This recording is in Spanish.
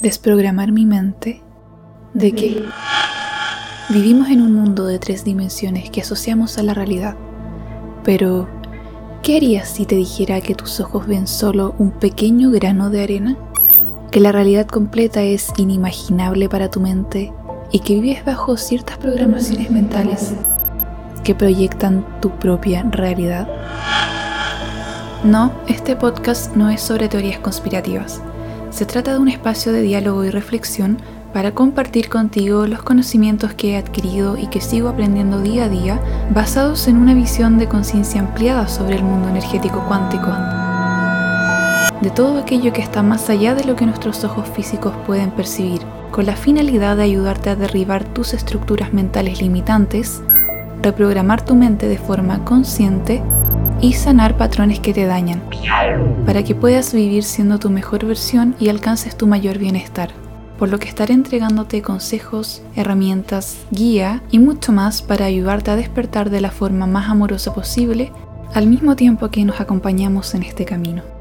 desprogramar mi mente de que vivimos en un mundo de tres dimensiones que asociamos a la realidad. Pero, ¿qué harías si te dijera que tus ojos ven solo un pequeño grano de arena? Que la realidad completa es inimaginable para tu mente y que vives bajo ciertas programaciones mentales que proyectan tu propia realidad? No, este podcast no es sobre teorías conspirativas. Se trata de un espacio de diálogo y reflexión para compartir contigo los conocimientos que he adquirido y que sigo aprendiendo día a día basados en una visión de conciencia ampliada sobre el mundo energético cuántico. De todo aquello que está más allá de lo que nuestros ojos físicos pueden percibir, con la finalidad de ayudarte a derribar tus estructuras mentales limitantes, reprogramar tu mente de forma consciente y sanar patrones que te dañan, para que puedas vivir siendo tu mejor versión y alcances tu mayor bienestar. Por lo que estaré entregándote consejos, herramientas, guía y mucho más para ayudarte a despertar de la forma más amorosa posible al mismo tiempo que nos acompañamos en este camino.